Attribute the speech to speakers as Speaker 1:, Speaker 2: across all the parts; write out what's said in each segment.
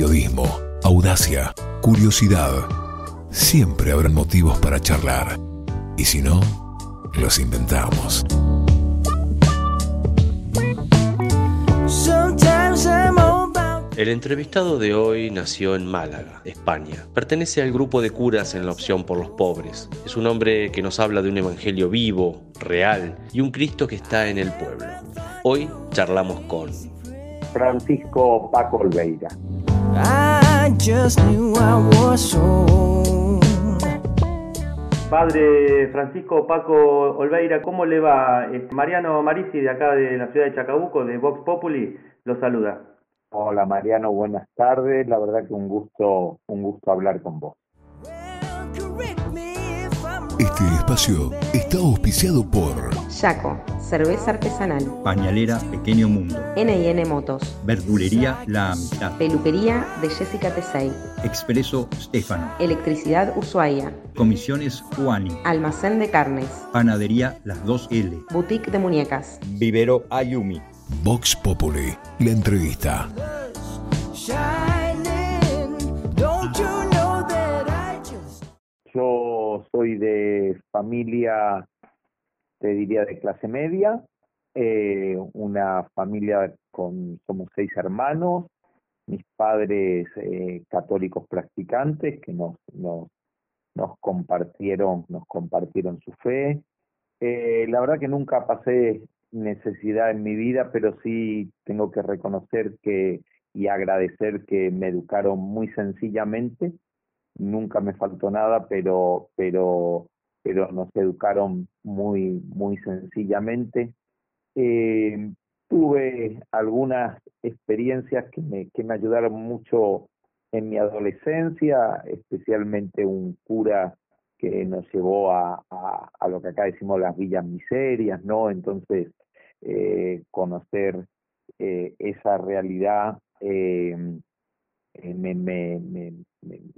Speaker 1: periodismo, audacia, curiosidad. Siempre habrán motivos para charlar. Y si no, los inventamos.
Speaker 2: El entrevistado de hoy nació en Málaga, España. Pertenece al grupo de curas en la opción por los pobres. Es un hombre que nos habla de un evangelio vivo, real y un Cristo que está en el pueblo. Hoy charlamos con
Speaker 3: Francisco Paco Olveira.
Speaker 4: Padre Francisco Paco Olveira, ¿cómo le va? Mariano Marisi de acá de la ciudad de Chacabuco, de Vox Populi, lo saluda.
Speaker 3: Hola Mariano, buenas tardes. La verdad que un gusto, un gusto hablar con vos.
Speaker 1: Este espacio está auspiciado por
Speaker 5: Yaco, cerveza artesanal.
Speaker 6: Pañalera Pequeño Mundo.
Speaker 5: N&N Motos.
Speaker 6: Verdulería La Amistad.
Speaker 5: Peluquería de Jessica Tesei.
Speaker 6: Expreso Stefano.
Speaker 5: Electricidad Ushuaia.
Speaker 6: Comisiones Juani.
Speaker 5: Almacén de carnes.
Speaker 6: Panadería Las 2L.
Speaker 5: Boutique de muñecas.
Speaker 6: Vivero Ayumi.
Speaker 1: Vox Populi, la entrevista.
Speaker 3: Soy de familia, te diría, de clase media, eh, una familia con, somos seis hermanos, mis padres eh, católicos practicantes que nos, nos, nos compartieron, nos compartieron su fe. Eh, la verdad que nunca pasé necesidad en mi vida, pero sí tengo que reconocer que y agradecer que me educaron muy sencillamente nunca me faltó nada, pero, pero, pero nos educaron muy, muy sencillamente. Eh, tuve algunas experiencias que me, que me ayudaron mucho en mi adolescencia, especialmente un cura que nos llevó a, a, lo que acá decimos las villas miserias, ¿no? Entonces, eh, conocer eh, esa realidad me, me, me,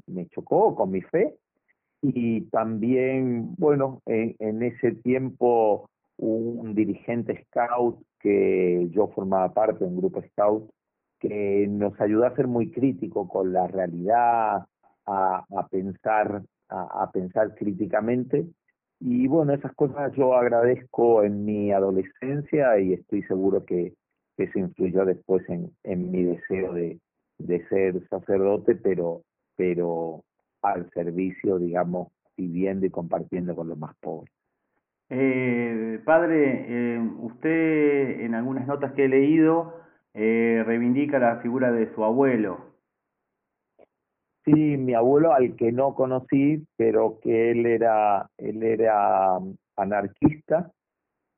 Speaker 3: me, chocó con mi fe y también, bueno, en, ese tiempo un dirigente scout que yo formaba parte de un grupo scout que nos ayudó a ser muy crítico con la realidad, a, pensar, a, pensar críticamente. Y bueno, esas cosas yo agradezco en mi adolescencia y estoy seguro que, que eso influyó después en, en mi deseo de, de ser sacerdote, pero, pero al servicio, digamos, viviendo y compartiendo con los más pobres.
Speaker 4: Eh, padre, eh, usted en algunas notas que he leído eh, reivindica la figura de su abuelo.
Speaker 3: Sí, mi abuelo al que no conocí, pero que él era, él era anarquista,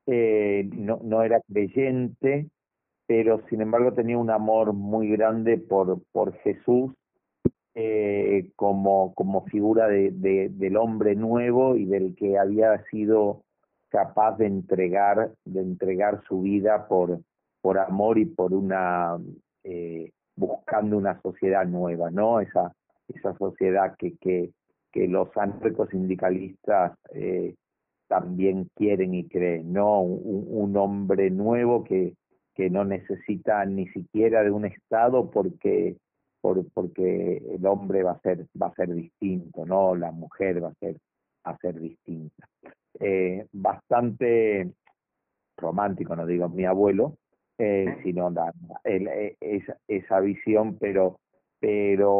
Speaker 3: eh, no, no era creyente, pero sin embargo tenía un amor muy grande por, por Jesús eh, como, como figura de, de, del hombre nuevo y del que había sido capaz de entregar, de entregar su vida por, por amor y por una eh, buscando una sociedad nueva, ¿no? Esa, esa sociedad que, que, que los sindicalistas eh, también quieren y creen, ¿no? Un hombre nuevo que, que no necesita ni siquiera de un Estado porque por, porque el hombre va a ser va a ser distinto, no la mujer va a ser a ser distinta. Eh, bastante romántico, no digo mi abuelo, eh, sino la, el, eh, esa, esa visión, pero pero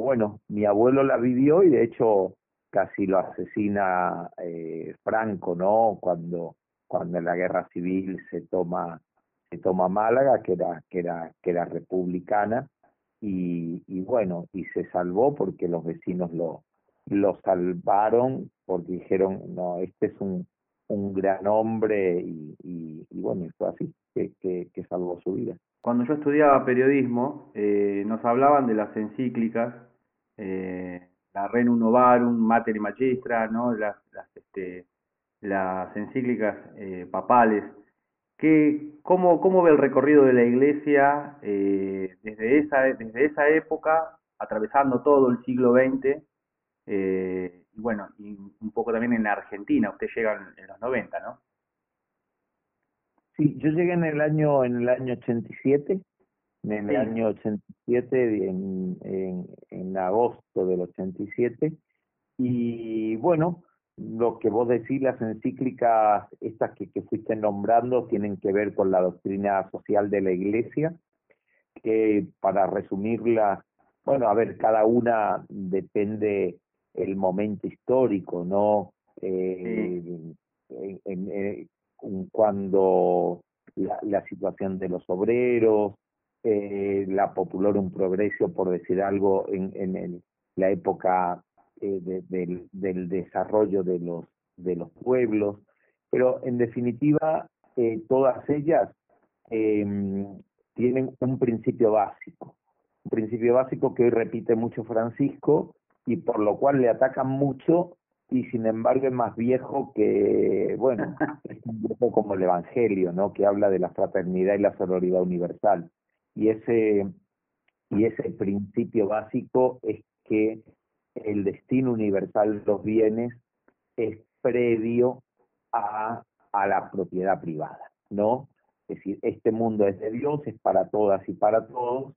Speaker 3: bueno, mi abuelo la vivió y de hecho casi lo asesina eh, Franco, ¿no? Cuando cuando en la guerra civil se toma se toma Málaga, que era, que era, que era republicana, y, y bueno, y se salvó porque los vecinos lo, lo salvaron, porque dijeron, no, este es un, un gran hombre, y, y, bueno, y fue así, que, que, que, salvó su vida.
Speaker 4: Cuando yo estudiaba periodismo, eh, nos hablaban de las encíclicas, eh, la Renum Novarum, Mater y Magistra, ¿no? las, las, este, las encíclicas eh, papales, ¿Qué, cómo, ¿Cómo ve el recorrido de la iglesia eh, desde, esa, desde esa época, atravesando todo el siglo XX? Eh, y bueno, y un poco también en la Argentina, usted llega en, en, los 90, ¿no?
Speaker 3: Sí, yo llegué en el año, en el año 87 en el año 87, en, en, en agosto del 87, y bueno, lo que vos decís, las encíclicas, estas que, que fuiste nombrando, tienen que ver con la doctrina social de la Iglesia, que para resumirla, bueno, a ver, cada una depende el momento histórico, ¿no? Eh, en, en, cuando la, la, situación de los obreros, eh, la popular un progreso, por decir algo, en, en el, la época eh, de, del, del, desarrollo de los, de los pueblos, pero en definitiva eh, todas ellas eh, tienen un principio básico, un principio básico que hoy repite mucho Francisco y por lo cual le atacan mucho y sin embargo es más viejo que, bueno, es un viejo como el Evangelio, ¿no? Que habla de la fraternidad y la sororidad universal. Y ese, y ese principio básico es que el destino universal de los bienes es previo a, a la propiedad privada, ¿no? Es decir, este mundo es de Dios, es para todas y para todos,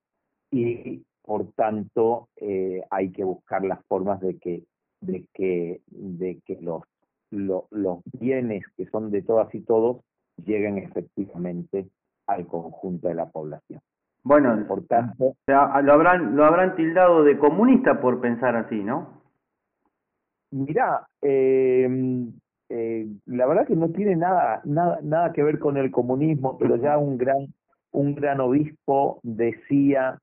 Speaker 3: y por tanto eh, hay que buscar las formas de que, de que, de que los, lo, los bienes que son de todas y todos lleguen efectivamente al conjunto de la población.
Speaker 4: Bueno, por tanto, o sea, lo habrán lo habrán tildado de comunista por pensar así, ¿no?
Speaker 3: Mirá, eh, eh, la verdad que no tiene nada nada nada que ver con el comunismo, pero ya un gran un gran obispo decía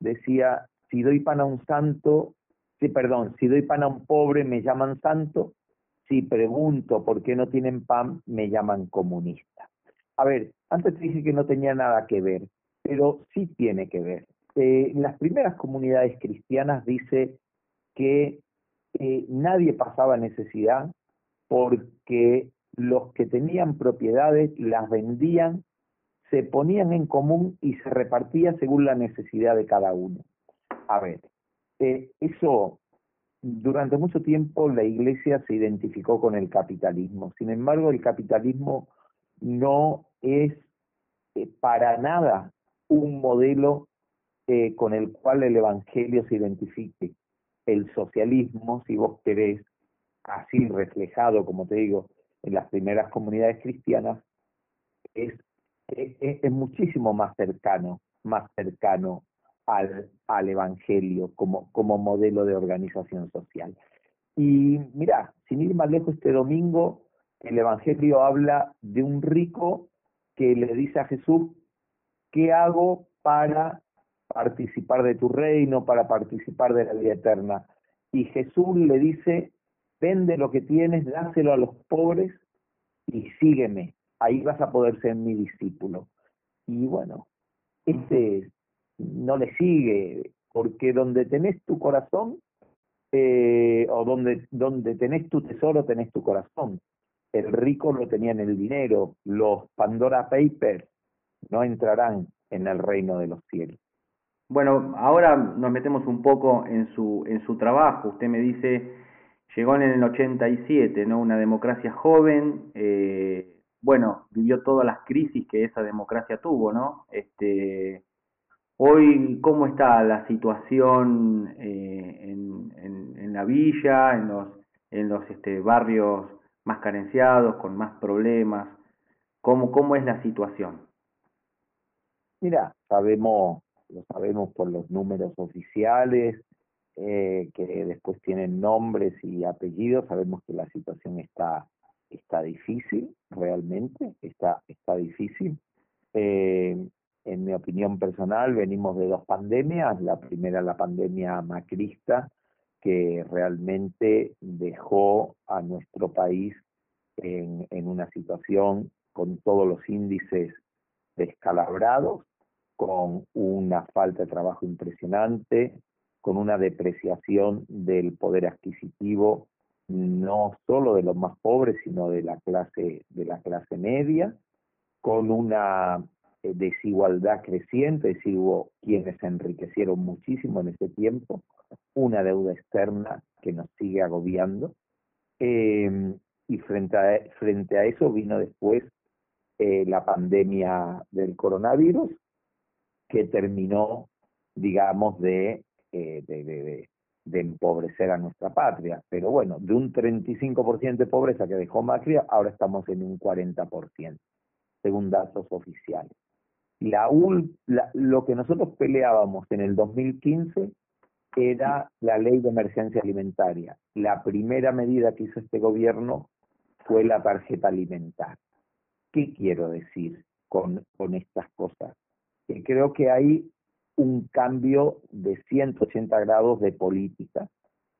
Speaker 3: decía si doy pan a un santo, sí, perdón, si doy pan a un pobre me llaman santo, si pregunto por qué no tienen pan me llaman comunista. A ver, antes te dije que no tenía nada que ver pero sí tiene que ver. Eh, en las primeras comunidades cristianas dice que eh, nadie pasaba necesidad porque los que tenían propiedades las vendían, se ponían en común y se repartía según la necesidad de cada uno. A ver, eh, eso durante mucho tiempo la iglesia se identificó con el capitalismo. Sin embargo, el capitalismo no es para nada un modelo eh, con el cual el Evangelio se identifique. El socialismo, si vos querés, así reflejado, como te digo, en las primeras comunidades cristianas, es, es, es muchísimo más cercano, más cercano al, al Evangelio como, como modelo de organización social. Y mira, sin ir más lejos, este domingo el Evangelio habla de un rico que le dice a Jesús, ¿qué hago para participar de tu reino, para participar de la vida eterna? Y Jesús le dice, vende lo que tienes, dáselo a los pobres y sígueme. Ahí vas a poder ser mi discípulo. Y bueno, este no le sigue, porque donde tenés tu corazón, eh, o donde, donde tenés tu tesoro, tenés tu corazón. El rico lo tenía en el dinero, los Pandora Papers no entrarán en el reino de los cielos.
Speaker 4: Bueno, ahora nos metemos un poco en su, en su trabajo. Usted me dice, llegó en el 87, ¿no? Una democracia joven, eh, bueno, vivió todas las crisis que esa democracia tuvo, ¿no? Este, hoy, ¿cómo está la situación eh, en, en, en, la villa, en los, en los este, barrios más carenciados, con más problemas? ¿Cómo, cómo es la situación?
Speaker 3: Mira, sabemos, lo sabemos por los números oficiales, eh, que después tienen nombres y apellidos, sabemos que la situación está, está difícil, realmente, está, está difícil. Eh, en mi opinión personal, venimos de dos pandemias, la primera la pandemia macrista, que realmente dejó a nuestro país en, en una situación con todos los índices descalabrados, con una falta de trabajo impresionante, con una depreciación del poder adquisitivo no solo de los más pobres, sino de la clase de la clase media, con una eh, desigualdad creciente, es decir, hubo quienes se enriquecieron muchísimo en ese tiempo, una deuda externa que nos sigue agobiando, eh, y frente a, frente a eso vino después eh, la pandemia del coronavirus que terminó, digamos, de, eh, de, de, de, empobrecer a nuestra patria. Pero bueno, de un 35% de pobreza que dejó Macri, ahora estamos en un 40%, según datos oficiales. La, la, lo que nosotros peleábamos en el 2015 era la ley de emergencia alimentaria. La primera medida que hizo este gobierno fue la tarjeta alimentar. ¿Qué quiero decir con, con estas cosas? Que creo que hay un cambio de 180 grados de política,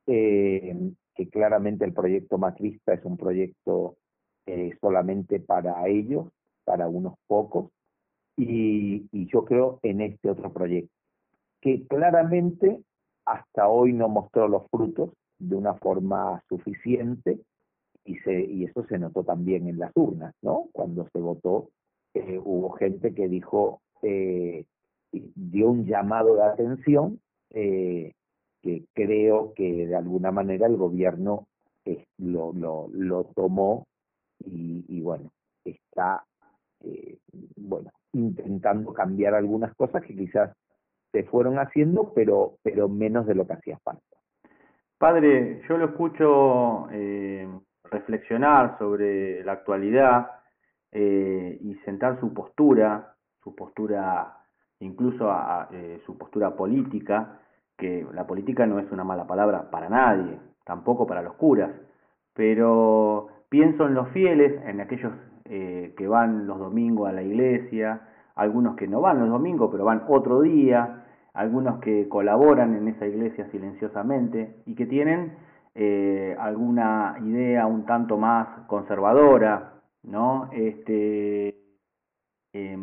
Speaker 3: eh, que claramente el proyecto macrista es un proyecto eh, solamente para ellos, para unos pocos, y, y yo creo en este otro proyecto, que claramente hasta hoy no mostró los frutos de una forma suficiente y, se, y eso se notó también en las urnas, ¿no? Cuando se votó, eh, hubo gente que dijo, eh, dio un llamado de atención eh, que creo que de alguna manera el gobierno eh, lo, lo, lo tomó y, bueno, está bueno intentando cambiar algunas cosas que quizás se fueron haciendo, pero, pero menos de lo que hacía falta.
Speaker 4: Padre, yo lo escucho eh, reflexionar sobre la actualidad eh, y sentar su postura, su postura, incluso a, eh, su postura política, que la política no es una mala palabra para nadie, tampoco para los curas, pero pienso en los fieles, en aquellos eh, que van los domingos a la iglesia, algunos que no van los domingos, pero van otro día, algunos que colaboran en esa iglesia silenciosamente y que tienen eh, alguna idea un tanto más conservadora, ¿no? Este, eh,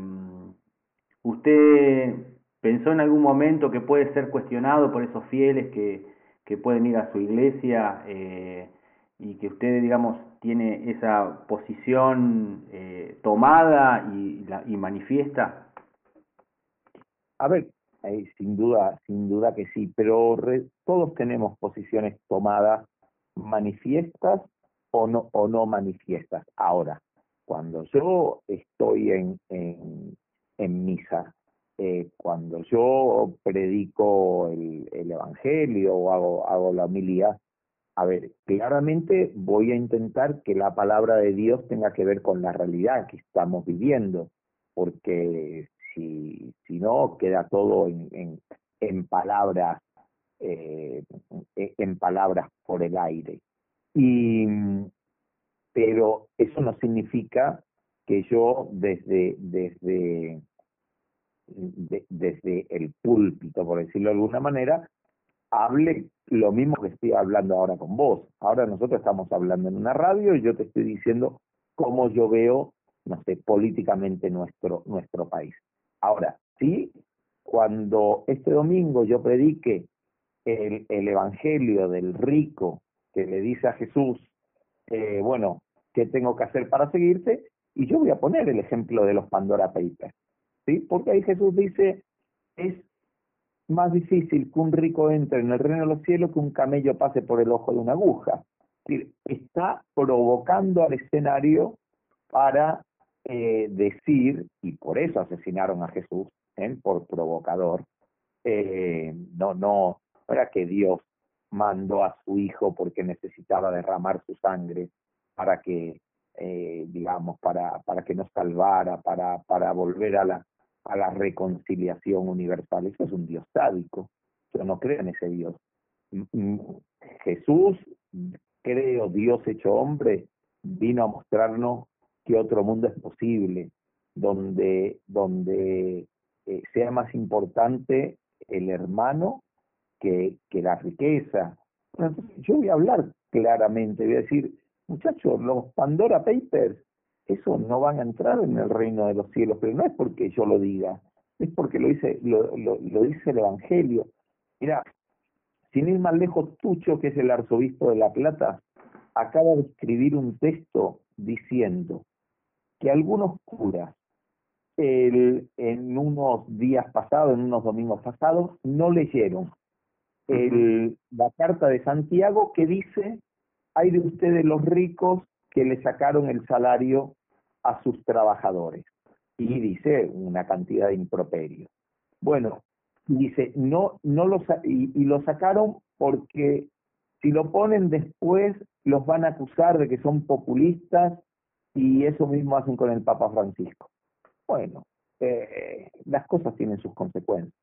Speaker 4: ¿Usted pensó en algún momento que puede ser cuestionado por esos fieles que, que pueden ir a su iglesia eh, y que usted, digamos, tiene esa posición eh, tomada y, y manifiesta?
Speaker 3: A ver, eh, sin duda, sin duda que sí, pero re, todos tenemos posiciones tomadas manifiestas o no, o no manifiestas. Ahora, cuando yo estoy en, en, en misa, eh, cuando yo predico el, el Evangelio o hago, hago la homilía, a ver, claramente voy a intentar que la palabra de Dios tenga que ver con la realidad que estamos viviendo, porque si, si no, queda todo en, en, en palabras, eh, en palabras por el aire. Y, pero eso no significa que yo desde, desde, de, desde el púlpito, por decirlo de alguna manera, hable lo mismo que estoy hablando ahora con vos. Ahora nosotros estamos hablando en una radio y yo te estoy diciendo cómo yo veo, no sé, políticamente nuestro, nuestro país. Ahora, sí, cuando este domingo yo predique el, el Evangelio del rico que le dice a Jesús, eh, bueno, ¿qué tengo que hacer para seguirte? Y yo voy a poner el ejemplo de los Pandora Papers, ¿sí? Porque ahí Jesús dice, es más difícil que un rico entre en el reino de los cielos que un camello pase por el ojo de una aguja. Está provocando al escenario para eh, decir, y por eso asesinaron a Jesús, ¿eh? por provocador, eh, no, no, era que Dios mandó a su hijo porque necesitaba derramar su sangre para que, digamos, para, para que nos salvara, para, para volver a la, a la reconciliación universal. Eso es un Dios sádico. Yo no creo en ese Dios. Jesús, creo, Dios hecho hombre, vino a mostrarnos que otro mundo es posible, donde, donde eh, sea más importante el hermano que, que la riqueza. Bueno, entonces yo voy a hablar claramente, voy a decir, muchachos, los Pandora Papers, eso no van a entrar en el reino de los cielos, pero no es porque yo lo diga, es porque lo dice, lo dice el Evangelio. Mira, sin ir más lejos, Tucho, que es el arzobispo de La Plata, acaba de escribir un texto diciendo que algunos curas el, en unos días pasados, en unos domingos pasados, no leyeron el, la carta de Santiago que dice, hay de ustedes los ricos que le sacaron el salario a sus trabajadores. Y dice una cantidad de improperios. Bueno, dice, no, no lo, y, y lo sacaron porque si lo ponen después los van a acusar de que son populistas y eso mismo hacen con el Papa Francisco. Bueno, eh, las cosas tienen sus consecuencias.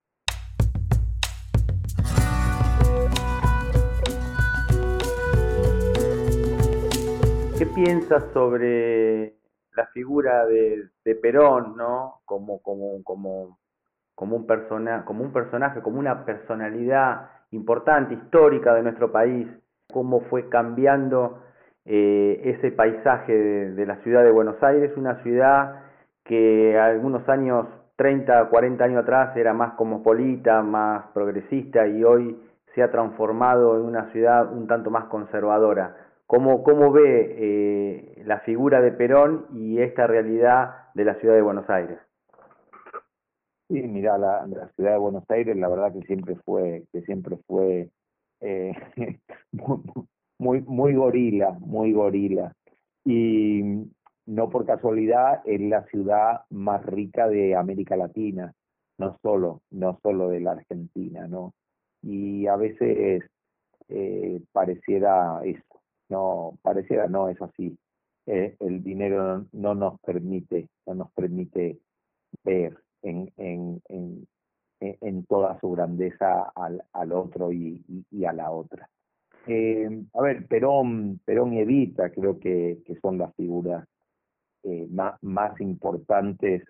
Speaker 4: ¿Qué piensas sobre la figura de, de Perón, ¿no? Como, como, como, como, un persona, como un personaje, como una personalidad importante, histórica de nuestro país, cómo fue cambiando eh, ese paisaje de, la ciudad de Buenos Aires, una ciudad que algunos años, 30, 40 años atrás, era más cosmopolita, más progresista y hoy se ha transformado en una ciudad un tanto más conservadora. ¿Cómo, cómo ve eh, la figura de Perón y esta realidad de la ciudad de Buenos Aires?
Speaker 3: Sí, mira, la, ciudad de Buenos Aires, la verdad que siempre fue, que siempre fue eh, muy gorila, muy gorila. Y no por casualidad es la ciudad más rica de América Latina, no solo, no solo de la Argentina, ¿no? Y a veces eh, pareciera eso, no, pareciera no es así. Eh, el dinero no, nos permite, no nos permite ver en, en, en, en toda su grandeza al, al otro y, y a la otra. Eh, a ver, Perón, Perón y Evita creo que, son las figuras eh, más, importantes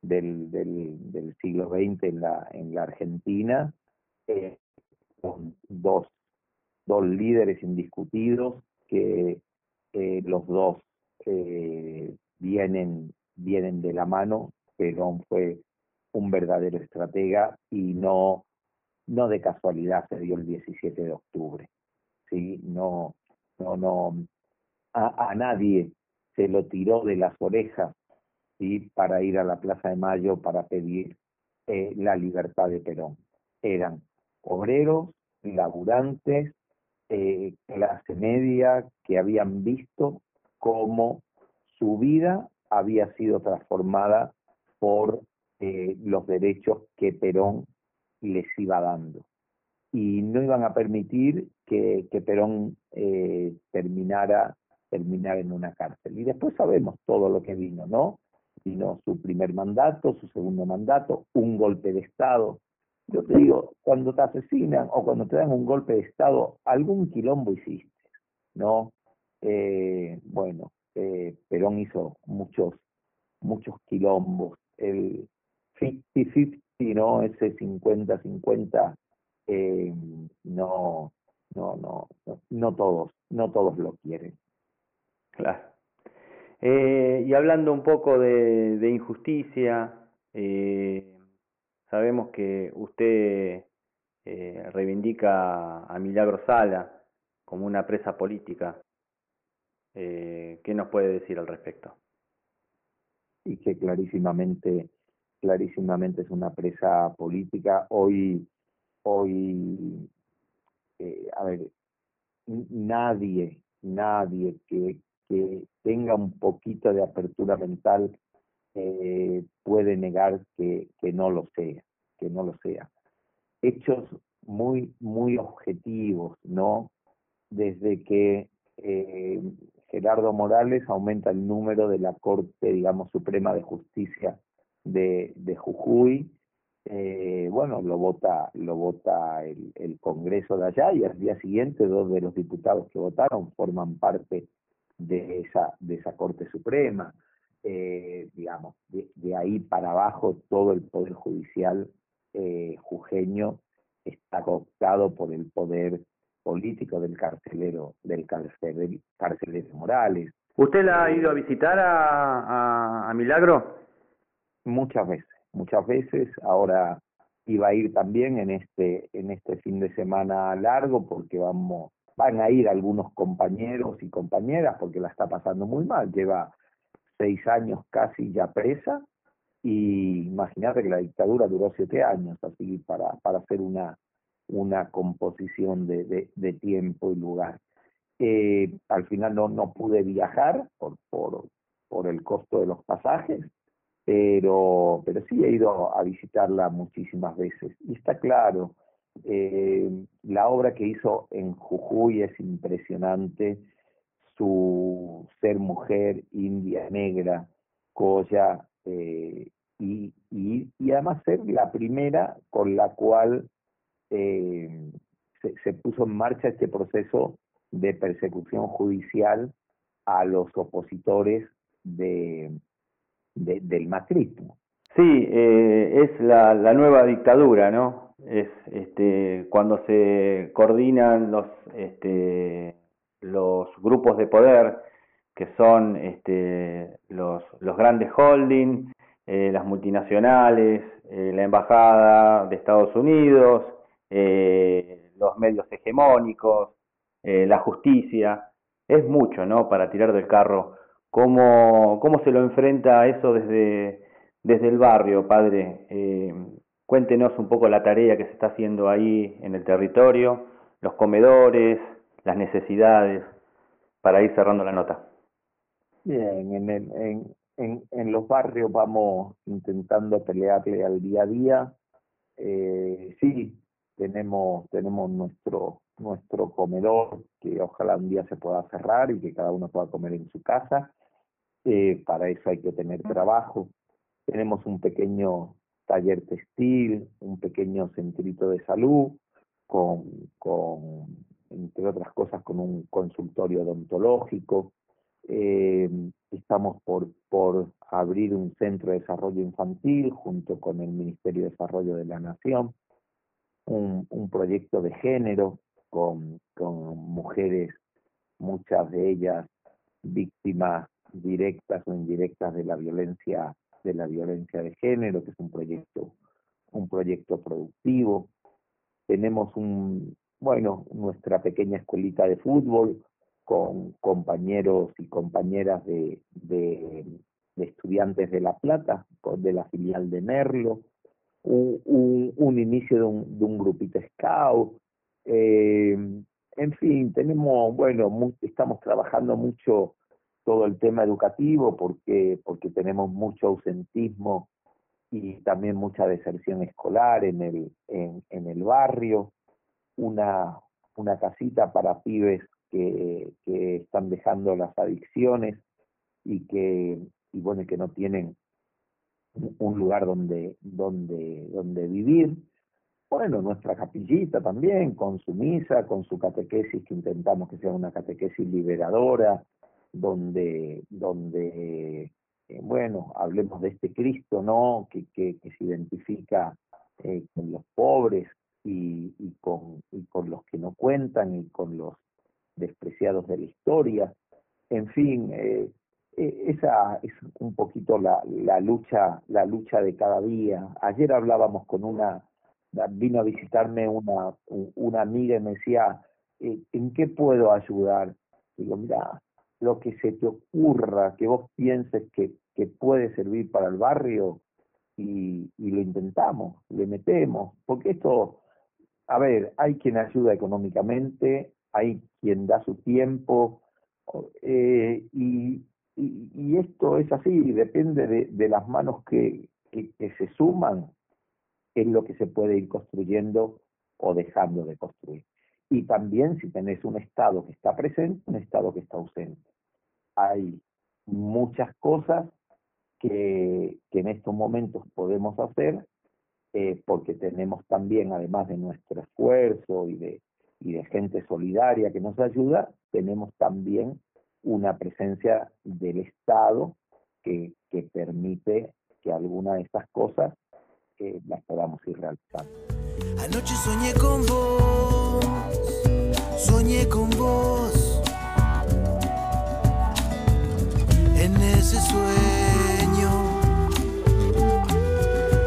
Speaker 3: del, del, siglo XX en la, en la Argentina. Eh, dos, dos líderes indiscutidos que eh, los dos eh, vienen, vienen de la mano. Perón fue un verdadero estratega y no, no de casualidad se dio el 17 de octubre. ¿Sí? No, no, no, a, a nadie se lo tiró de las orejas ¿sí? para ir a la Plaza de Mayo para pedir eh, la libertad de Perón. Eran obreros, laburantes, eh, clase media, que habían visto cómo su vida había sido transformada por eh, los derechos que Perón les iba dando. Y no iban a permitir que, que Perón eh, terminara, terminara en una cárcel. Y después sabemos todo lo que vino, ¿no? Vino su primer mandato, su segundo mandato, un golpe de Estado. Yo te digo, cuando te asesinan o cuando te dan un golpe de Estado, algún quilombo hiciste, ¿no? Eh, bueno, eh, Perón hizo muchos, muchos quilombos. El 50-50, ¿no? Ese 50-50, eh, no, no, no, no, no todos, no todos lo quieren.
Speaker 4: Claro. Eh, y hablando un poco de, de injusticia, eh, sabemos que usted eh, reivindica a Milagro Sala como una presa política. Eh, ¿Qué nos puede decir al respecto?
Speaker 3: Y que clarísimamente, clarísimamente es una presa política. Hoy, hoy, eh, a ver, nadie, nadie que, que tenga un poquito de apertura mental eh, puede negar que, que no lo sea, que no lo sea. Hechos muy, muy objetivos, ¿no? Desde que eh, Gerardo Morales aumenta el número de la Corte, digamos, Suprema de Justicia de, de Jujuy, eh, bueno, lo vota, lo vota el, el Congreso de allá y al día siguiente dos de los diputados que votaron forman parte de esa, de esa Corte Suprema. Eh, digamos, de, de, ahí para abajo todo el Poder Judicial eh, jujeño está cooptado por el poder político del carcelero, del carcelero, carcelero Morales.
Speaker 4: ¿Usted la ha ido a visitar a, a, a Milagro?
Speaker 3: Muchas veces, muchas veces. Ahora iba a ir también en este, en este fin de semana largo porque vamos, van a ir algunos compañeros y compañeras porque la está pasando muy mal. Lleva seis años casi ya presa y imagínate que la dictadura duró siete años, así para, para hacer una, una composición de, de, tiempo y lugar. Eh, al final no, no pude viajar por, por, por el costo de los pasajes, pero, pero sí he ido a visitarla muchísimas veces. Y está claro, eh, la obra que hizo en Jujuy es impresionante, su ser mujer india negra, colla, eh, y, y, y, además ser la primera con la cual eh, se, se, puso en marcha este proceso de persecución judicial a los opositores de, de del macrismo.
Speaker 4: Sí, eh, es la, la, nueva dictadura, ¿no? Es este, cuando se coordinan los, este, los grupos de poder, que son este, los, los grandes holdings, eh, las multinacionales, eh, la embajada de Estados Unidos, los medios hegemónicos, la justicia. Es mucho, ¿no? Para tirar del carro. ¿Cómo, cómo se lo enfrenta eso desde, desde el barrio, padre? Eh, cuéntenos un poco la tarea que se está haciendo ahí en el territorio, los comedores, las necesidades, para ir cerrando la nota.
Speaker 3: Bien, en, el, en, en, en los barrios vamos intentando pelearle al día a día. Eh, sí, tenemos, tenemos nuestro, nuestro comedor que ojalá un día se pueda cerrar y que cada uno pueda comer en su casa. Eh, para eso hay que tener trabajo. Tenemos un pequeño taller textil, un pequeño centrito de salud, con, con entre otras cosas, con un consultorio odontológico. Eh, estamos por, por abrir un centro de desarrollo infantil junto con el Ministerio de Desarrollo de la Nación, un, un proyecto de género con, con mujeres, muchas de ellas víctimas directas o indirectas de la violencia de la violencia de género, que es un proyecto un proyecto productivo. Tenemos un bueno, nuestra pequeña escuelita de fútbol con compañeros y compañeras de, de, estudiantes de La Plata, de la filial de Merlo, un, un, inicio de un, de un grupito scout, eh, en fin, tenemos, bueno, estamos trabajando mucho todo el tema educativo porque, porque tenemos mucho ausentismo y también mucha deserción escolar en el, en, en el barrio, una, una casita para pibes que, que están dejando las adicciones y que, y bueno, que no tienen un lugar donde, donde, donde vivir. Bueno, nuestra capillita también, con su misa, con su catequesis, que intentamos que sea una catequesis liberadora, donde, donde eh, bueno, hablemos de este Cristo, ¿no? Que, que, que se identifica eh, con los pobres y, y, con, y con los que no cuentan y con los despreciados de la historia. En fin, eh, esa es un poquito la, la lucha, la lucha de cada día. Ayer hablábamos con una, vino a visitarme una, una amiga y me decía, ¿en qué puedo ayudar? Digo, mira, lo que se te ocurra, que vos pienses que, que puede servir para el barrio y, y lo intentamos, le metemos, porque esto, a ver, hay quien ayuda económicamente, hay quien da su tiempo, eh, y, y, esto es así, depende de, de las manos que, que, que, se suman, es lo que se puede ir construyendo o dejando de construir. Y también si tenés un Estado que está presente, un Estado que está ausente. Hay muchas cosas que, en estos momentos podemos hacer eh, porque tenemos también, además de nuestro esfuerzo y de, y de gente solidaria que nos ayuda, tenemos también una presencia del Estado que, que permite que alguna de estas cosas eh, las podamos ir realizando.
Speaker 7: Anoche soñé con vos, soñé con vos. En ese sueño,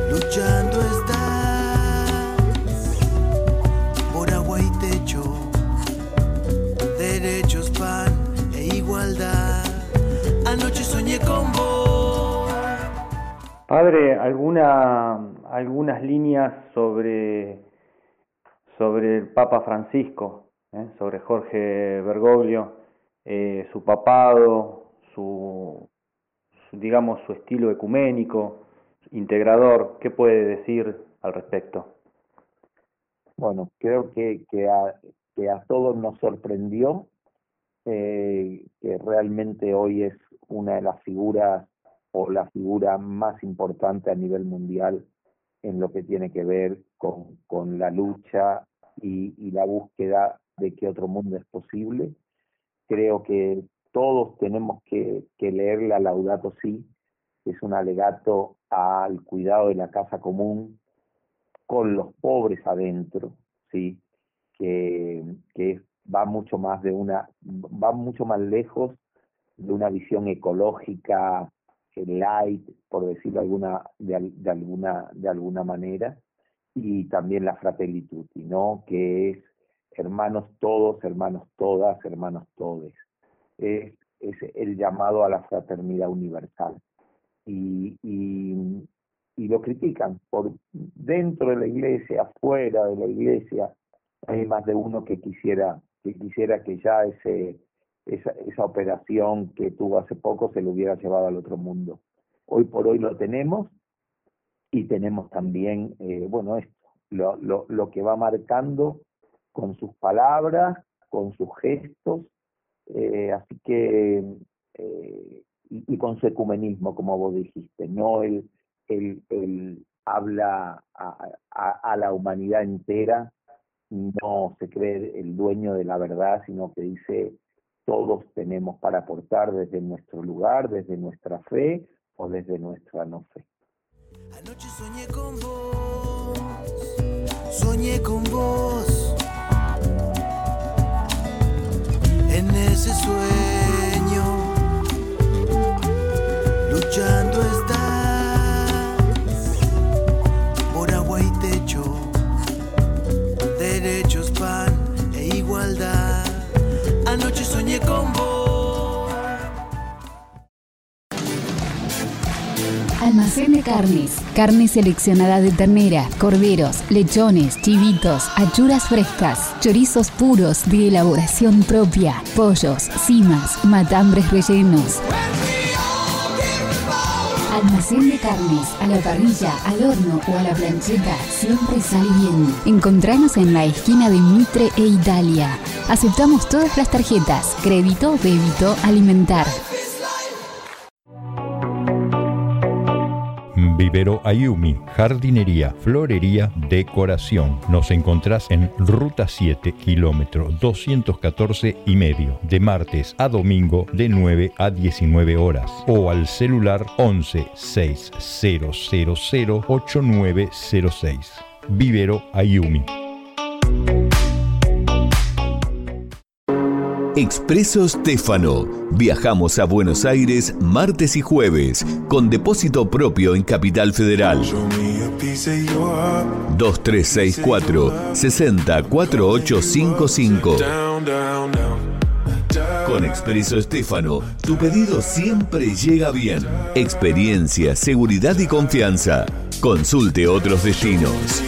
Speaker 7: luchando estás por agua y techo, derechos, pan e igualdad. Anoche soñé con vos.
Speaker 4: Padre, ¿alguna, algunas líneas sobre, sobre el Papa Francisco, ¿eh? sobre Jorge Bergoglio, eh, su papado, su, digamos, su estilo ecuménico, integrador. ¿Qué puede decir al respecto?
Speaker 3: Bueno, creo que, que, a, que a todos nos sorprendió eh, que realmente hoy es una de las figuras o la figura más importante a nivel mundial en lo que tiene que ver con, con la lucha y, y la búsqueda de que otro mundo es posible. Creo que todos tenemos que, que leer la Laudato Si, es un alegato al cuidado de la casa común con los pobres adentro, ¿sí? que, que va mucho más de una, va mucho más lejos de una visión ecológica light, por decirlo alguna, de, de, alguna, de alguna manera, y también la fratelli ¿no? que es hermanos todos, hermanos todas, hermanos todes. Es, el llamado a la fraternidad universal. Y, y, y lo critican por dentro de la iglesia, afuera de la iglesia, hay más de uno que quisiera que quisiera que ya ese esa, esa operación que tuvo hace poco se lo hubiera llevado al otro mundo. Hoy por hoy lo tenemos y tenemos también, eh, bueno, esto, lo, lo, lo que va marcando con sus palabras, con sus gestos, eh, así que, eh, y, con su ecumenismo, como vos dijiste, no el, el, el habla a, a, a la humanidad entera, no se cree el dueño de la verdad, sino que dice todos tenemos para aportar desde nuestro lugar, desde nuestra fe o desde nuestra no fe.
Speaker 7: Anoche soñé con vos, soñé con vos. Ese sueño, luchando estás por agua y techo, derechos, pan e igualdad. Anoche soñé con vos.
Speaker 8: Almacén de carnes. Carne seleccionada de ternera, corderos, lechones, chivitos, achuras frescas, chorizos puros de elaboración propia, pollos, cimas, matambres rellenos. Almacén de carnes, a la parrilla, al horno o a la plancheta, siempre sale bien. Encontranos en la esquina de Mitre e Italia. Aceptamos todas las tarjetas, crédito, débito, alimentar.
Speaker 6: Vivero Ayumi, jardinería, florería, decoración. Nos encontrás en Ruta 7, kilómetro 214 y medio, de martes a domingo de 9 a 19 horas o al celular 11 6000 8906. Vivero Ayumi.
Speaker 1: Expreso Stefano. Viajamos a Buenos Aires martes y jueves con depósito propio en Capital Federal. 2364 604855. Con Expreso Estefano, tu pedido siempre llega bien. Experiencia, seguridad y confianza. Consulte otros destinos.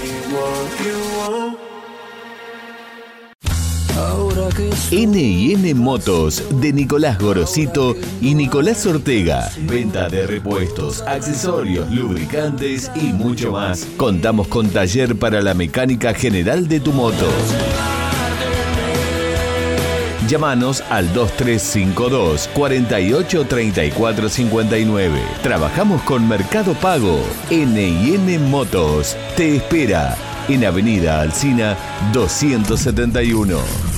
Speaker 1: N&N Motos de Nicolás Gorosito y Nicolás Ortega. Venta de repuestos, accesorios, lubricantes y mucho más. Contamos con taller para la mecánica general de tu moto. Llámanos al 2352 48 34 59. Trabajamos con Mercado Pago. N&N Motos te espera en Avenida Alcina 271.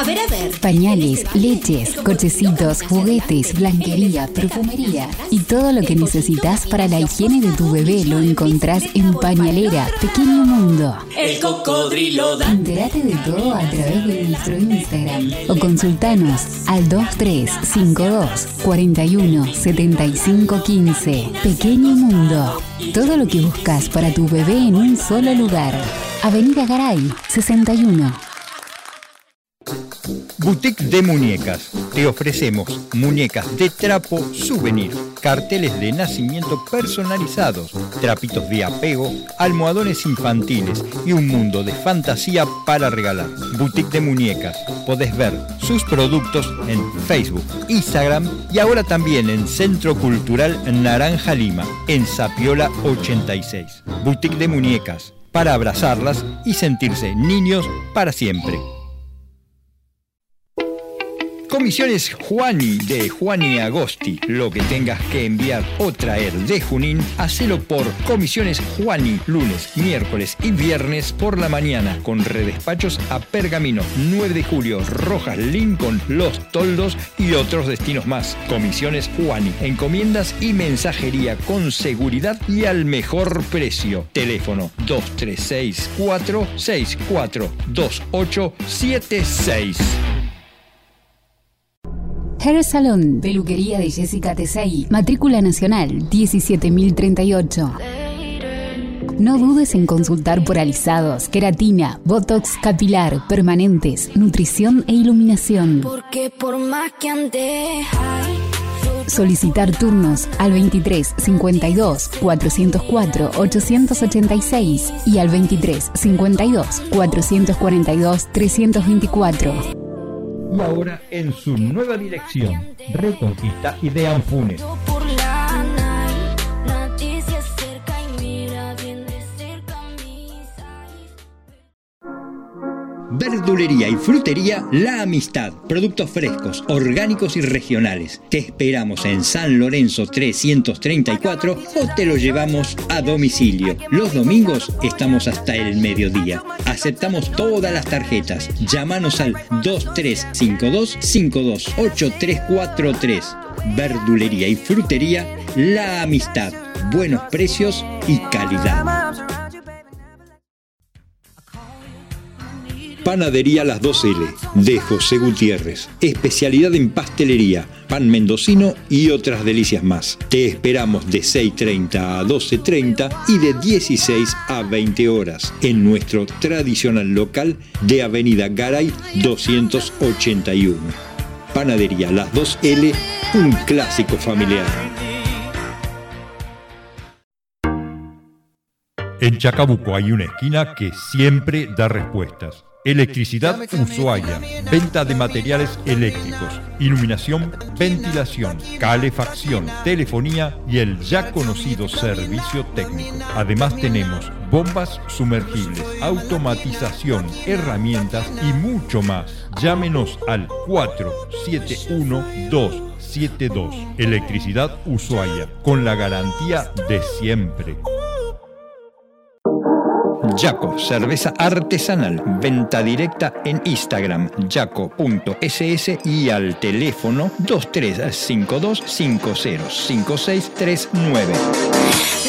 Speaker 8: A ver, a ver. Pañales, leches, cochecitos, juguetes, blanquería, perfumería y todo lo que necesitas para la higiene de tu bebé lo encontrás en Pañalera, Pequeño Mundo.
Speaker 7: El cocodrilo da.
Speaker 8: Entérate de todo a través de nuestro Instagram o consultanos al 2352 41 75 15. Pequeño Mundo. Todo lo que buscas para tu bebé en un solo lugar. Avenida Garay, 61.
Speaker 6: Boutique de Muñecas. Te ofrecemos muñecas de trapo souvenir, carteles de nacimiento personalizados, trapitos de apego, almohadones infantiles y un mundo de fantasía para regalar. Boutique de Muñecas. Podés ver sus productos en Facebook, Instagram y ahora también en Centro Cultural Naranja Lima, en Sapiola 86. Boutique de Muñecas. Para abrazarlas y sentirse niños para siempre. Comisiones Juani de Juani Agosti. Lo que tengas que enviar o traer de Junín, hacelo por Comisiones Juani, lunes, miércoles y viernes por la mañana, con redespachos a Pergamino, 9 de julio, Rojas, Lincoln, Los Toldos y otros destinos más. Comisiones Juani, encomiendas y mensajería con seguridad y al mejor precio. Teléfono 236 464 2876.
Speaker 8: Hair Salon, peluquería de Jessica Tesei, matrícula nacional 17038. No dudes en consultar por alisados, queratina, botox capilar, permanentes, nutrición e iluminación.
Speaker 9: Porque por más que ande,
Speaker 8: Solicitar turnos al 23 52 404 886 y al 23 52 442 324
Speaker 6: y ahora en su nueva dirección, Reconquista y de Anfunes. Verdulería y frutería La Amistad. Productos frescos, orgánicos y regionales. Te esperamos en San Lorenzo 334 o te lo llevamos a domicilio. Los domingos estamos hasta el mediodía. Aceptamos todas las tarjetas. Llámanos al 2352 528343. Verdulería y frutería La Amistad. Buenos precios y calidad. Panadería Las 2L de José Gutiérrez. Especialidad en pastelería, pan mendocino y otras delicias más. Te esperamos de 6.30 a 12.30 y de 16 a 20 horas en nuestro tradicional local de Avenida Garay 281. Panadería Las 2L, un clásico familiar. En Chacabuco hay una esquina que siempre da respuestas. Electricidad Ushuaia, venta de materiales eléctricos, iluminación, ventilación, calefacción, telefonía y el ya conocido servicio técnico. Además tenemos bombas sumergibles, automatización, herramientas y mucho más. Llámenos al 471272. Electricidad Ushuaia, con la garantía de siempre. Yaco, cerveza artesanal, venta directa en Instagram, yaco.ss y al teléfono 2352 505639.